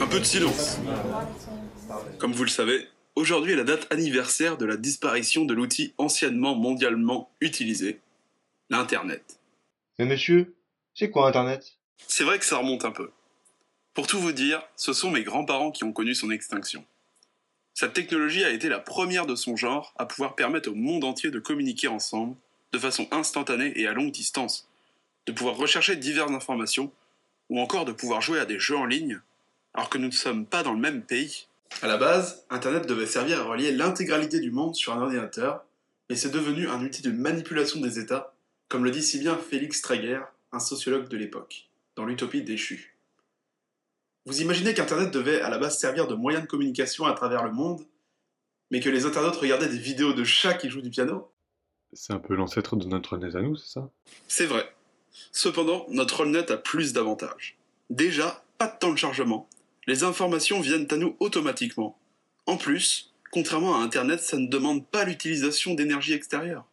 Un peu de silence. Comme vous le savez, aujourd'hui est la date anniversaire de la disparition de l'outil anciennement mondialement utilisé, l'Internet. Mais monsieur, c'est quoi Internet? C'est vrai que ça remonte un peu. Pour tout vous dire, ce sont mes grands-parents qui ont connu son extinction. Cette technologie a été la première de son genre à pouvoir permettre au monde entier de communiquer ensemble de façon instantanée et à longue distance, de pouvoir rechercher diverses informations, ou encore de pouvoir jouer à des jeux en ligne, alors que nous ne sommes pas dans le même pays. À la base, Internet devait servir à relier l'intégralité du monde sur un ordinateur, mais c'est devenu un outil de manipulation des États, comme le dit si bien Félix Traeger, un sociologue de l'époque, dans l'utopie déchue. Vous imaginez qu'Internet devait à la base servir de moyen de communication à travers le monde, mais que les internautes regardaient des vidéos de chats qui jouent du piano? C'est un peu l'ancêtre de notre net à nous, c'est ça? C'est vrai. Cependant, notre net a plus d'avantages. Déjà, pas de temps de chargement. Les informations viennent à nous automatiquement. En plus, contrairement à Internet, ça ne demande pas l'utilisation d'énergie extérieure.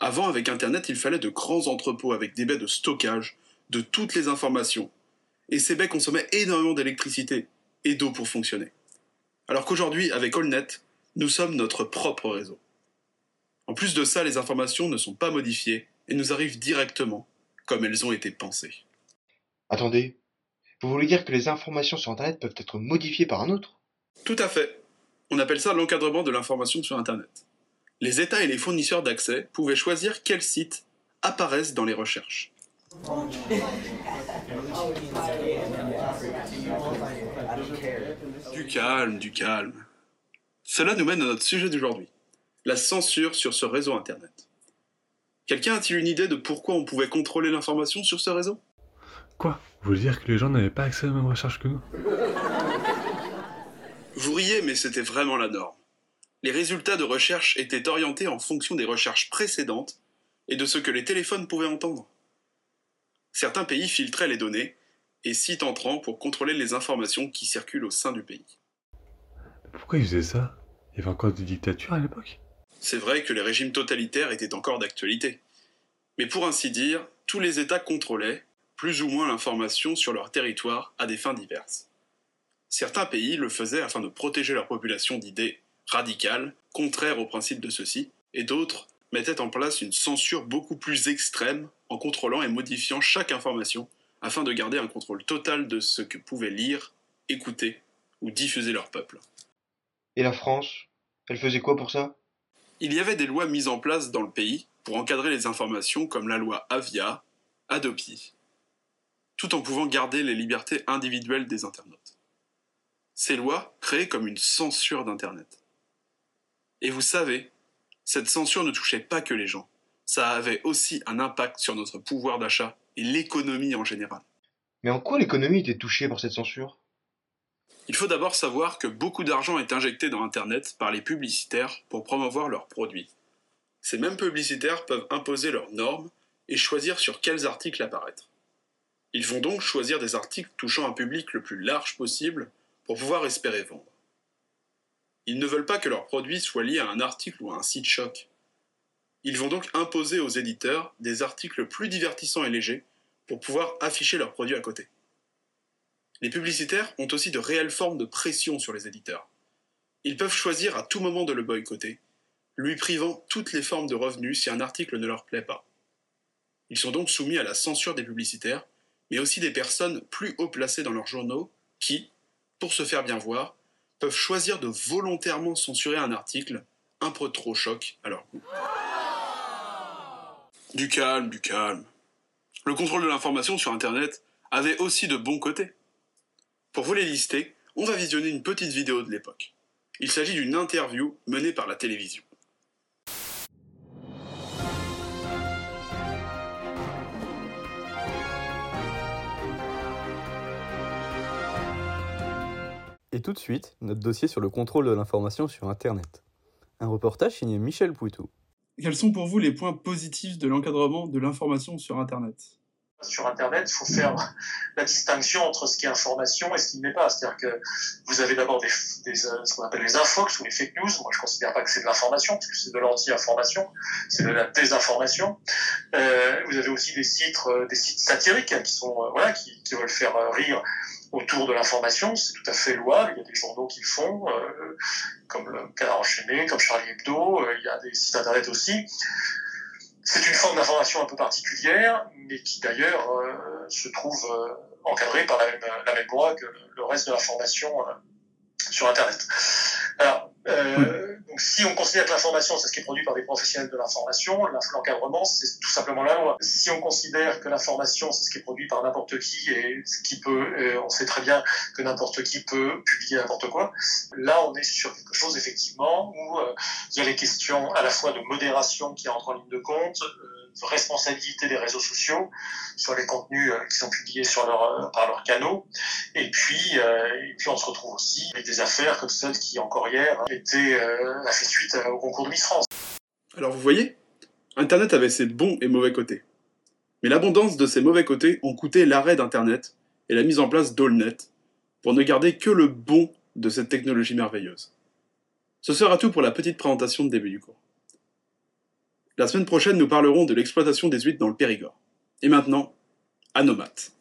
Avant, avec Internet, il fallait de grands entrepôts avec des baies de stockage de toutes les informations. Et ces baies consommaient énormément d'électricité et d'eau pour fonctionner. Alors qu'aujourd'hui, avec AllNet, nous sommes notre propre réseau. En plus de ça, les informations ne sont pas modifiées et nous arrivent directement, comme elles ont été pensées. Attendez, vous voulez dire que les informations sur Internet peuvent être modifiées par un autre? Tout à fait. On appelle ça l'encadrement de l'information sur Internet. Les États et les fournisseurs d'accès pouvaient choisir quels sites apparaissent dans les recherches. Du calme, du calme. Cela nous mène à notre sujet d'aujourd'hui, la censure sur ce réseau Internet. Quelqu'un a-t-il une idée de pourquoi on pouvait contrôler l'information sur ce réseau? Quoi? Vous voulez dire que les gens n'avaient pas accès aux mêmes recherches que nous? Vous riez, mais c'était vraiment la norme. Les résultats de recherche étaient orientés en fonction des recherches précédentes et de ce que les téléphones pouvaient entendre. Certains pays filtraient les données et sites entrants pour contrôler les informations qui circulent au sein du pays. Pourquoi ils faisaient ça? Il y avait encore des dictatures à l'époque? C'est vrai que les régimes totalitaires étaient encore d'actualité. Mais pour ainsi dire, tous les États contrôlaient, plus ou moins l'information sur leur territoire à des fins diverses. Certains pays le faisaient afin de protéger leur population d'idées radicales, contraires aux principes de ceux-ci, et d'autres mettaient en place une censure beaucoup plus extrême en contrôlant et modifiant chaque information afin de garder un contrôle total de ce que pouvaient lire, écouter ou diffuser leur peuple. Et la France Elle faisait quoi pour ça? Il y avait des lois mises en place dans le pays pour encadrer les informations comme la loi Avia, Adopi, tout en pouvant garder les libertés individuelles des internautes. Ces lois créaient comme une censure d'Internet. Et vous savez, cette censure ne touchait pas que les gens, ça avait aussi un impact sur notre pouvoir d'achat et l'économie en général. Mais en quoi l'économie était touchée par cette censure? Il faut d'abord savoir que beaucoup d'argent est injecté dans Internet par les publicitaires pour promouvoir leurs produits. Ces mêmes publicitaires peuvent imposer leurs normes et choisir sur quels articles apparaître. Ils vont donc choisir des articles touchant un public le plus large possible pour pouvoir espérer vendre. Ils ne veulent pas que leurs produits soient liés à un article ou à un site choc. Ils vont donc imposer aux éditeurs des articles plus divertissants et légers pour pouvoir afficher leurs produits à côté. Les publicitaires ont aussi de réelles formes de pression sur les éditeurs. Ils peuvent choisir à tout moment de le boycotter, lui privant toutes les formes de revenus si un article ne leur plaît pas. Ils sont donc soumis à la censure des publicitaires, mais aussi des personnes plus haut placées dans leurs journaux qui, pour se faire bien voir, peuvent choisir de volontairement censurer un article un peu trop choc à leur goût. Du calme, du calme. Le contrôle de l'information sur Internet avait aussi de bons côtés. Pour vous les lister, on va visionner une petite vidéo de l'époque. Il s'agit d'une interview menée par la télévision. Tout de suite, notre dossier sur le contrôle de l'information sur Internet. Un reportage signé Michel Pouitou. Quels sont pour vous les points positifs de l'encadrement de l'information sur Internet? Sur Internet, il faut faire la distinction entre ce qui est information et ce qui ne l'est pas. C'est-à-dire que vous avez d'abord des, des, euh, ce qu'on appelle les infox ou les fake news. Moi, je ne considère pas que c'est de l'information, parce que c'est de l'anti-information, c'est de la désinformation. Euh, vous avez aussi des sites, euh, des sites satiriques qui sont, voilà, qui, qui, veulent faire rire autour de l'information, c'est tout à fait louable. Il y a des journaux qui le font, euh, comme le Canard enchaîné, comme Charlie Hebdo. euh, il y a des sites internet aussi. C'est une forme d'information un peu particulière, mais qui d'ailleurs euh, se trouve encadrée par la même, loi que le reste de l'information sur Internet. Alors, donc, si on considère que l'information, c'est ce qui est produit par des professionnels de l'information, l'inf- l'encadrement, c'est tout simplement la loi. Si on considère que l'information, c'est ce qui est produit par n'importe qui et ce qui peut, et on sait très bien que n'importe qui peut publier n'importe quoi, là, on est sur quelque chose, effectivement, où euh, il y a les questions à la fois de modération qui entrent en ligne de compte, euh, responsabilité des réseaux sociaux sur les contenus euh, qui sont publiés euh, par leurs canaux, et puis, euh, et puis on se retrouve aussi avec des affaires comme celle qui, encore hier, euh, a fait suite au concours de Miss France. Alors vous voyez, Internet avait ses bons et mauvais côtés. Mais l'abondance de ces mauvais côtés ont coûté l'arrêt d'Internet et la mise en place d'AllNet pour ne garder que le bon de cette technologie merveilleuse. Ce sera tout pour la petite présentation de début du cours. La semaine prochaine, nous parlerons de l'exploitation des huîtres dans le Périgord. Et maintenant, à nos maths.